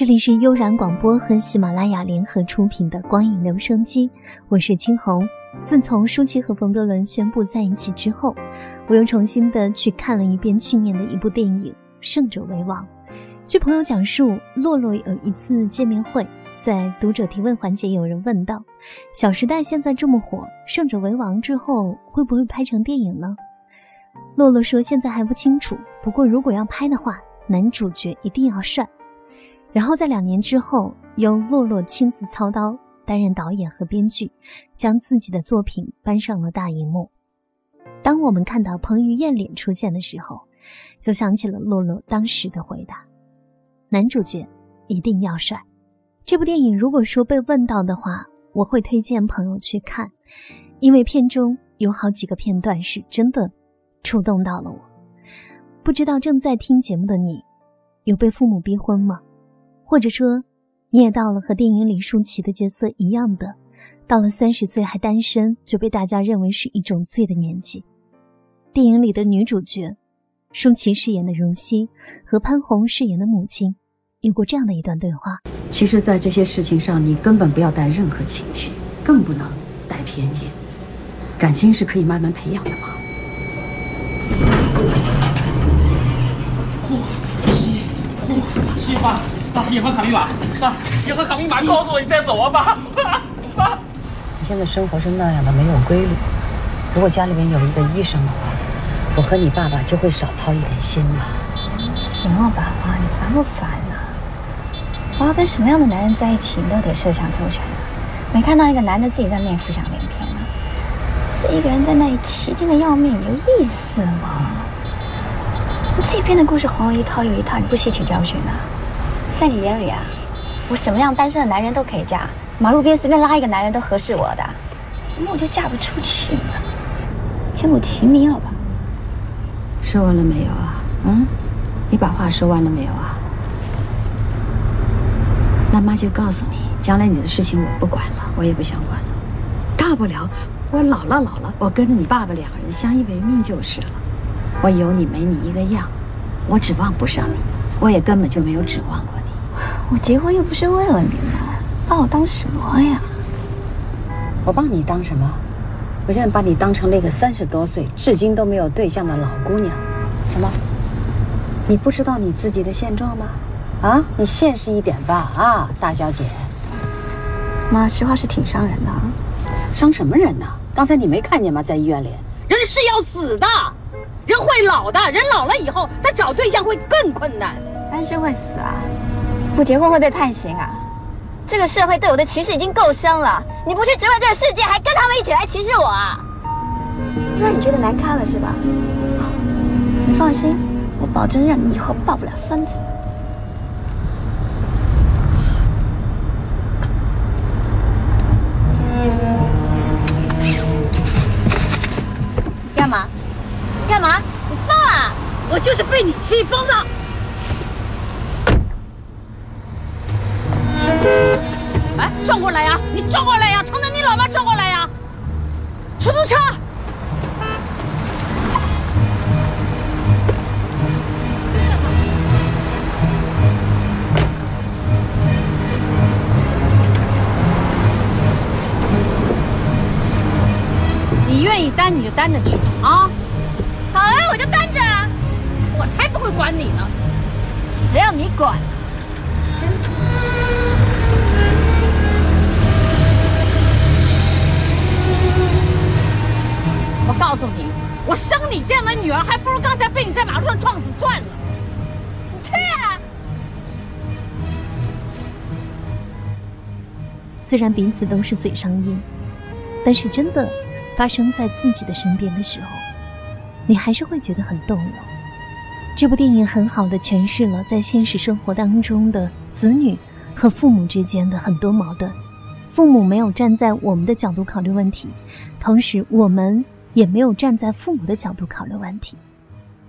这里是悠然广播和喜马拉雅联合出品的光影留声机，我是青红。自从舒淇和冯德伦宣布在一起之后，我又重新的去看了一遍去年的一部电影《胜者为王》。据朋友讲述，洛洛有一次见面会，在读者提问环节，有人问道：《小时代》现在这么火，《胜者为王》之后会不会拍成电影呢？洛洛说现在还不清楚，不过如果要拍的话，男主角一定要帅。然后在两年之后，由洛洛亲自操刀担任导演和编剧，将自己的作品搬上了大荧幕。当我们看到彭于晏脸出现的时候，就想起了洛洛当时的回答：“男主角一定要帅。”这部电影如果说被问到的话，我会推荐朋友去看，因为片中有好几个片段是真的触动到了我。不知道正在听节目的你，有被父母逼婚吗？或者说，你也到了和电影里舒淇的角色一样的，到了三十岁还单身就被大家认为是一种罪的年纪。电影里的女主角，舒淇饰演的如熙和潘虹饰演的母亲，有过这样的一段对话：其实，在这些事情上，你根本不要带任何情绪，更不能带偏见。感情是可以慢慢培养的嘛。呼吸，呼吸吧。爸，银行卡密码，爸，银行卡密码，告诉我你再走啊，爸，爸。你现在生活是那样的，没有规律。如果家里面有一个医生的话，我和你爸爸就会少操一点心了。行了，爸爸，你烦不烦呢？我要跟什么样的男人在一起，你都得设想周全。没看到一个男的自己在那浮想联翩吗？自己一个人在那里奇劲的要命，有意思吗？你自己编的故事红了一套又一套，你不吸取教训啊？在你眼里啊，我什么样单身的男人都可以嫁，马路边随便拉一个男人都合适我的，怎么我就嫁不出去呢？牵我齐名了吧？说完了没有啊？嗯，你把话说完了没有啊？那妈就告诉你，将来你的事情我不管了，我也不想管了。大不了我老了老了，我跟着你爸爸两个人相依为命就是了。我有你没你一个样，我指望不上你，我也根本就没有指望过。我结婚又不是为了你们，把我当什么呀？我把你当什么？我现在把你当成那个三十多岁、至今都没有对象的老姑娘。怎么？你不知道你自己的现状吗？啊，你现实一点吧，啊，大小姐。妈，实话是挺伤人的。伤什么人呢？刚才你没看见吗？在医院里，人是要死的，人会老的，人老了以后，他找对象会更困难。单身会死啊？不结婚会被判刑啊！这个社会对我的歧视已经够深了，你不去直问这个世界，还跟他们一起来歧视我啊？让你觉得难堪了是吧？你放心，我保证让你以后抱不了孙子。干嘛？干嘛？你疯了？我就是被你气疯了。意担你就担着去啊！好啊，我就单着。我才不会管你呢，谁让你管？我告诉你，我生你这样的女儿，还不如刚才被你在马路上撞死算了。你去啊！虽然彼此都是嘴上硬，但是真的发生在自己的身边的时候，你还是会觉得很动容。这部电影很好的诠释了在现实生活当中的子女和父母之间的很多矛盾。父母没有站在我们的角度考虑问题，同时我们。也没有站在父母的角度考虑问题。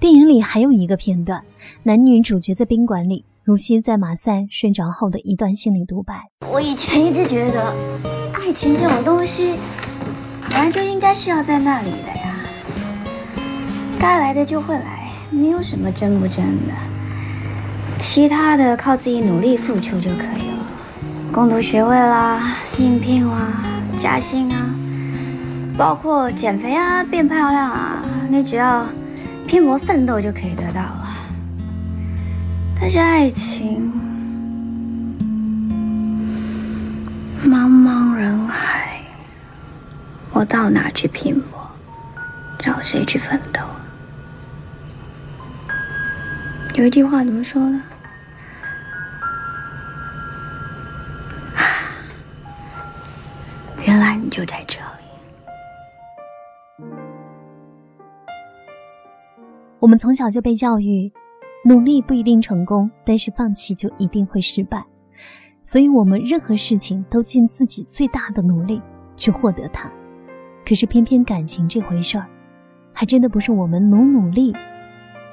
电影里还有一个片段，男女主角在宾馆里，如熙在马赛睡着后的一段心理独白。我以前一直觉得，爱情这种东西，本来就应该是要在那里的呀，该来的就会来，没有什么真不真的。其他的靠自己努力付出就可以了，攻读学位啦，应聘啦，加薪啊，包括减肥啊，变漂亮啊，你只要拼搏奋斗就可以得到了。但是爱情，到哪去拼搏，找谁去奋斗？有一句话怎么说呢？啊，原来你就在这里。我们从小就被教育，努力不一定成功，但是放弃就一定会失败。所以，我们任何事情都尽自己最大的努力去获得它。可是，偏偏感情这回事儿，还真的不是我们努努力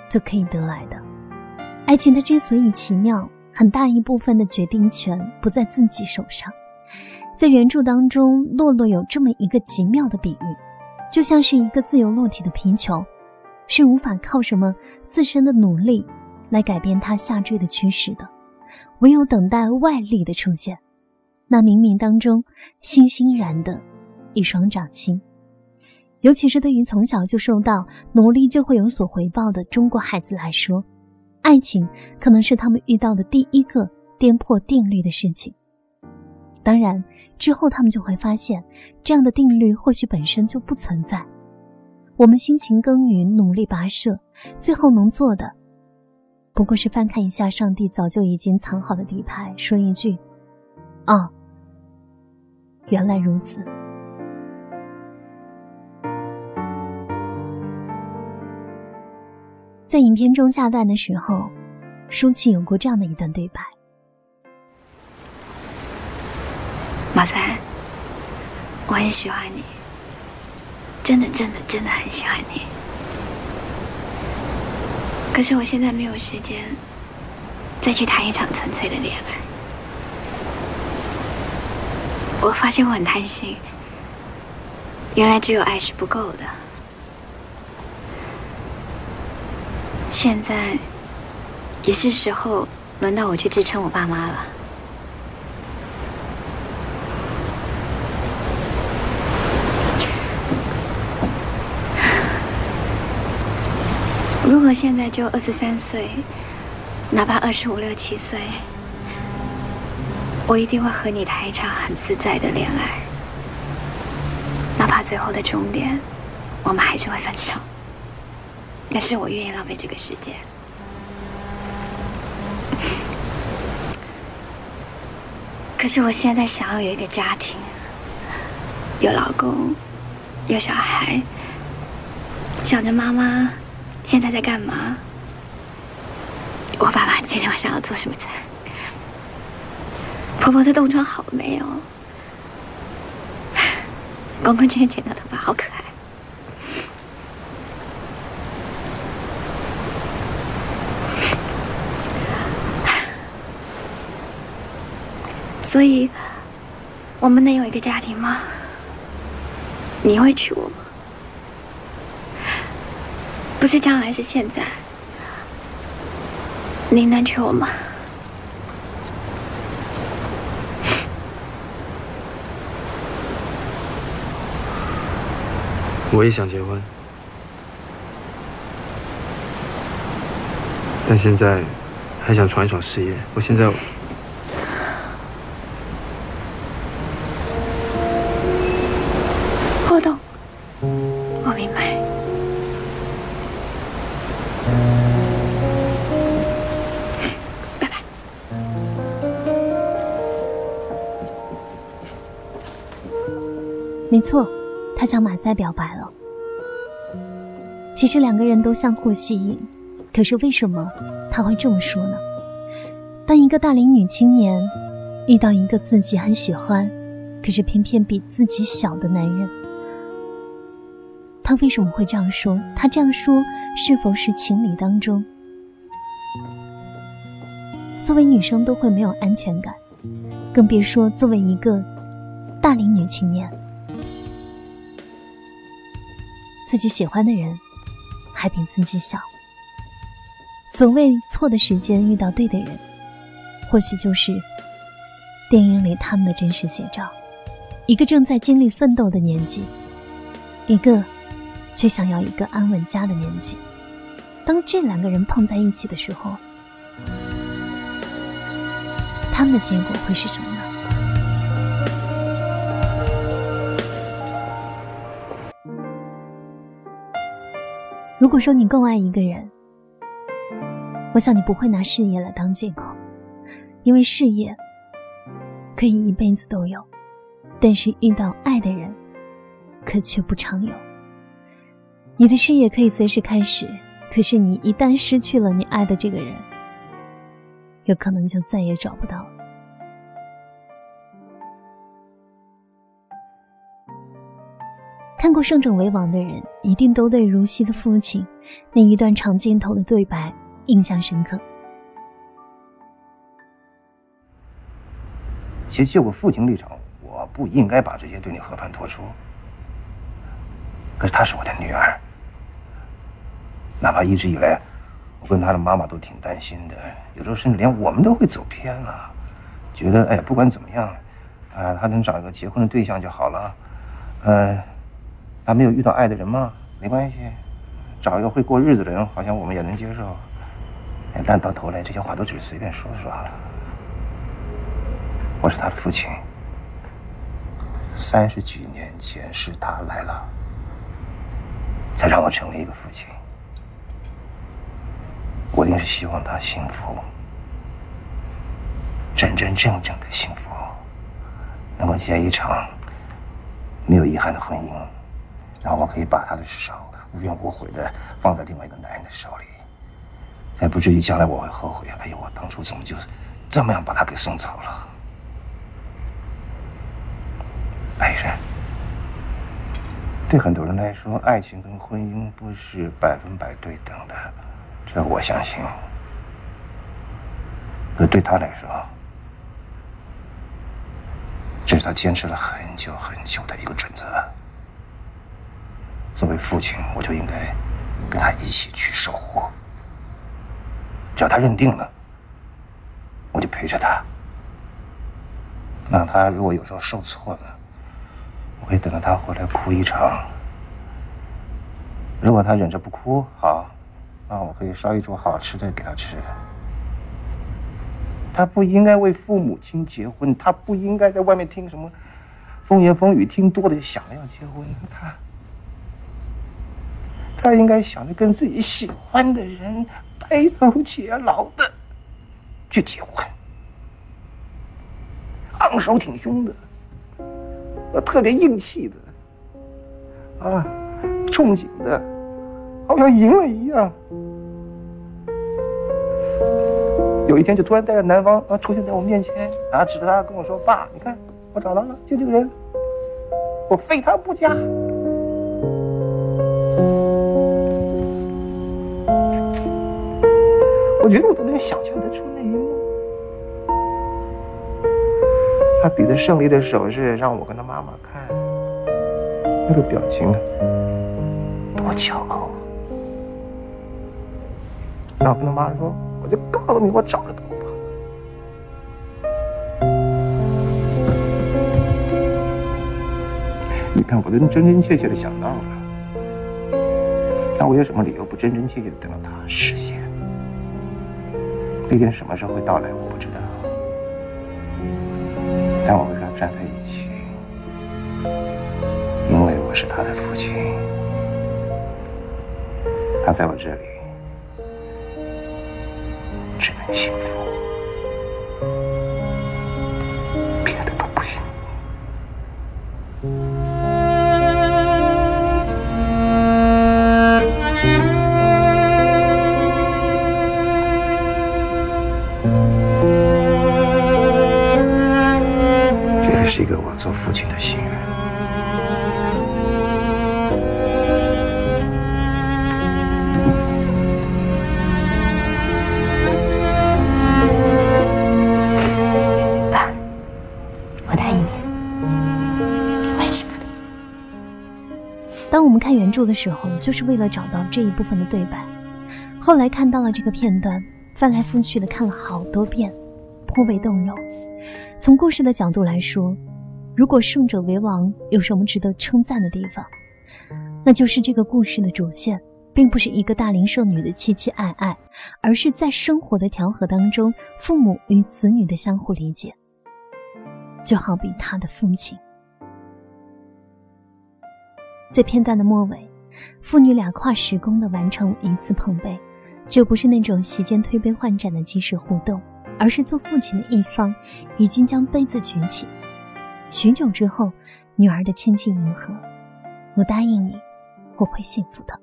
就可以得来的。爱情它之所以奇妙，很大一部分的决定权不在自己手上。在原著当中，洛洛有这么一个极妙的比喻，就像是一个自由落体的皮球，是无法靠什么自身的努力来改变它下坠的趋势的，唯有等待外力的出现。那冥冥当中，欣欣然的一双掌心，尤其是对于从小就受到努力就会有所回报的中国孩子来说。爱情可能是他们遇到的第一个颠破定律的事情。当然，之后他们就会发现，这样的定律或许本身就不存在。我们辛勤耕耘，努力跋涉，最后能做的，不过是翻看一下上帝早就已经藏好的底牌，说一句：“哦，原来如此。”在影片中下段的时候，舒淇有过这样的一段对白：“马三，我很喜欢你，真的真的真的很喜欢你。可是我现在没有时间再去谈一场纯粹的恋爱。我发现我很贪心，原来只有爱是不够的。”现在也是时候轮到我去支撑我爸妈了。如果现在就二十三岁，哪怕二十五六七岁，我一定会和你谈一场很自在的恋爱，哪怕最后的终点，我们还是会分手。但是我愿意浪费这个时间。可是我现在想要有一个家庭，有老公，有小孩，想着妈妈现在在干嘛，我爸爸今天晚上要做什么菜，婆婆的冻疮好了没有，公公今天剪的头发好可爱。所以，我们能有一个家庭吗？你会娶我吗？不是将来，是现在。你能娶我吗？我也想结婚，但现在还想闯一闯事业。我现在。没错，他向马赛表白了。其实两个人都相互吸引，可是为什么他会这么说呢？当一个大龄女青年遇到一个自己很喜欢，可是偏偏比自己小的男人，他为什么会这样说？他这样说是否是情理当中？作为女生都会没有安全感，更别说作为一个大龄女青年。自己喜欢的人还比自己小，所谓错的时间遇到对的人，或许就是电影里他们的真实写照。一个正在经历奋斗的年纪，一个却想要一个安稳家的年纪。当这两个人碰在一起的时候，他们的结果会是什么如果说你更爱一个人，我想你不会拿事业来当借口，因为事业可以一辈子都有，但是遇到爱的人，可却不常有。你的事业可以随时开始，可是你一旦失去了你爱的这个人，有可能就再也找不到了。看过《胜者为王》的人，一定都对如熙的父亲那一段长镜头的对白印象深刻。其实就我父亲立场，我不应该把这些对你和盘托出。可是她是我的女儿，哪怕一直以来，我跟她的妈妈都挺担心的，有时候甚至连我们都会走偏了，觉得哎，不管怎么样，啊，她能找一个结婚的对象就好了，嗯。他没有遇到爱的人吗？没关系，找一个会过日子的人，好像我们也能接受。但到头来，这些话都只是随便说说了。我是他的父亲，三十几年前是他来了，才让我成为一个父亲。我一定是希望他幸福，真真正正的幸福，能够结一场没有遗憾的婚姻。然后我可以把他的手无怨无悔的放在另外一个男人的手里，才不至于将来我会后悔。哎呦，我当初怎么就这么样把他给送走了？白人，对很多人来说，爱情跟婚姻不是百分百对等的，这我相信。可对他来说，这是他坚持了很久很久的一个准则。作为父亲，我就应该跟他一起去守护。只要他认定了，我就陪着他。那他如果有时候受挫了，我可以等到他回来哭一场。如果他忍着不哭，好，那我可以烧一桌好吃的给他吃。他不应该为父母亲结婚，他不应该在外面听什么风言风语，听多了就想着要结婚。他。他应该想着跟自己喜欢的人白头偕老的去结婚，昂首挺胸的，呃，特别硬气的，啊，憧憬的，好像赢了一样。有一天就突然带着男方啊出现在我面前，啊，指着他跟我说：“爸，你看我找到了，就这个人，我非他不嫁。”我觉得我都能想象得出那一幕，他比着胜利的手势让我跟他妈妈看，那个表情多骄傲。然后跟他妈说：“我就告诉你，我找得到。”你看，我都真真切切的想到了，那我有什么理由不真真切切的等到他实现？那天什么时候会到来，我不知道。但我会跟他站在一起，因为我是他的父亲，他在我这里只能幸福。住的时候，就是为了找到这一部分的对白。后来看到了这个片段，翻来覆去的看了好多遍，颇为动容。从故事的角度来说，如果胜者为王有什么值得称赞的地方，那就是这个故事的主线并不是一个大龄剩女的凄凄爱爱，而是在生活的调和当中，父母与子女的相互理解。就好比他的父亲，在片段的末尾，父女俩跨时空的完成一次碰杯。就不是那种席间推杯换盏的即时互动，而是做父亲的一方已经将杯子举起。许久之后，女儿的千金银河，我答应你，我会幸福的。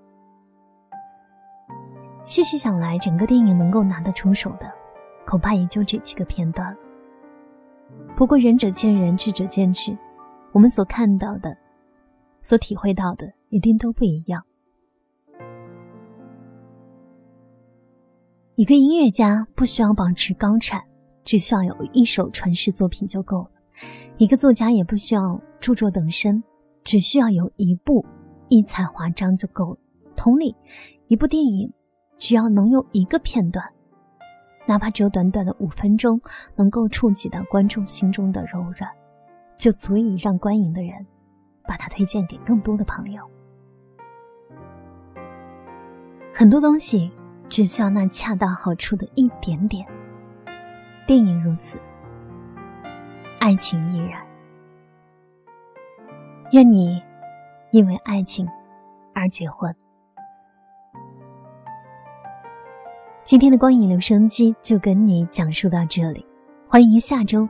细细想来，整个电影能够拿得出手的，恐怕也就这几个片段。不过仁者见仁，智者见智，我们所看到的，所体会到的，一定都不一样。一个音乐家不需要保持高产，只需要有一首传世作品就够了；一个作家也不需要著作等身，只需要有一部异彩华章就够了。同理，一部电影只要能有一个片段，哪怕只有短短的五分钟，能够触及到观众心中的柔软，就足以让观影的人把它推荐给更多的朋友。很多东西。只需要那恰到好处的一点点。电影如此，爱情亦然。愿你因为爱情而结婚。今天的光影留声机就跟你讲述到这里，欢迎下周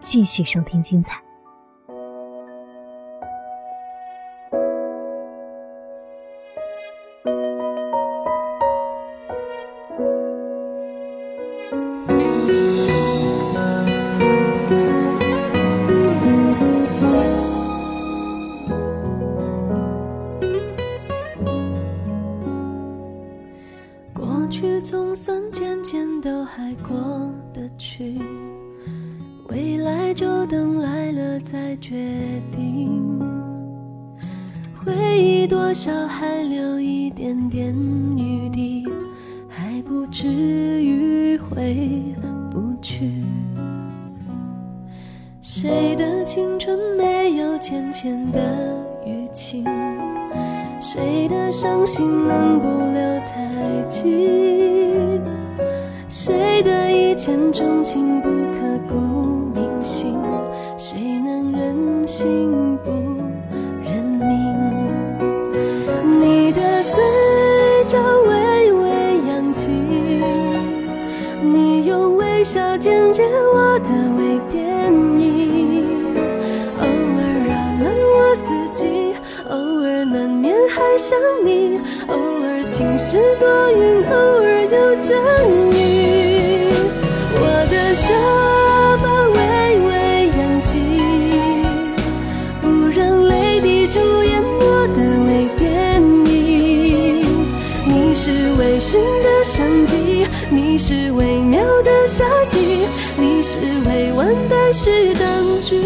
继续收听精彩。未来就等来了再决定，回忆多少还留一点点余地，还不至于回不去。谁的青春没有浅浅的淤青？谁的伤心能不留太迹？千种情不刻骨铭心？谁能忍心不认命？你的嘴角微微扬起，你用微？笑剪接我的微电影，偶尔扰乱我自己，偶尔难免还想你，偶尔晴时多云，偶尔有阵雨。这么微微扬起，不让泪滴主演我的微电影。你是微醺的相机，你是微妙的。夏季，你是未完待续等句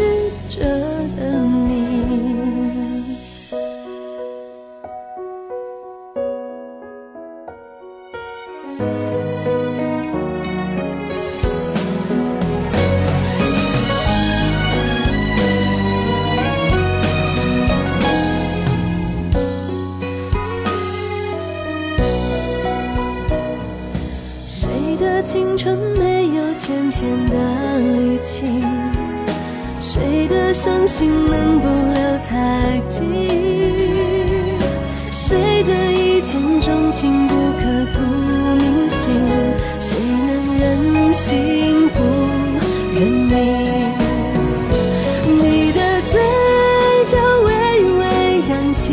认命？你的嘴角微微扬起，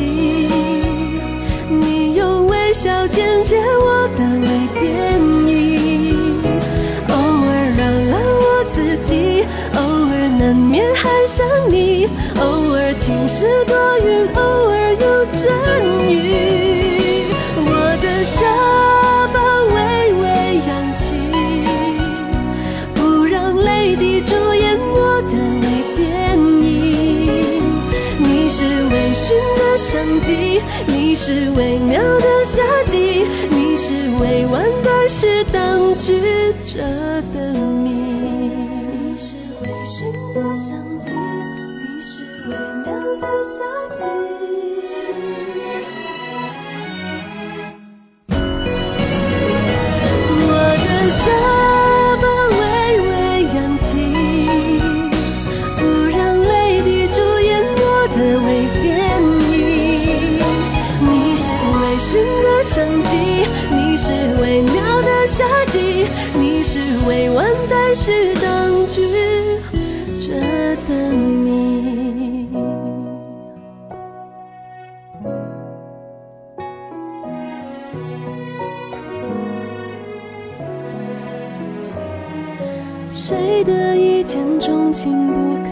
你用微笑剪接我的微电影，偶尔扰乱我自己，偶尔。难免还想你，偶尔晴时多云，偶尔有阵是微妙的夏季，你是未完待续当局者等。谁的一见钟情不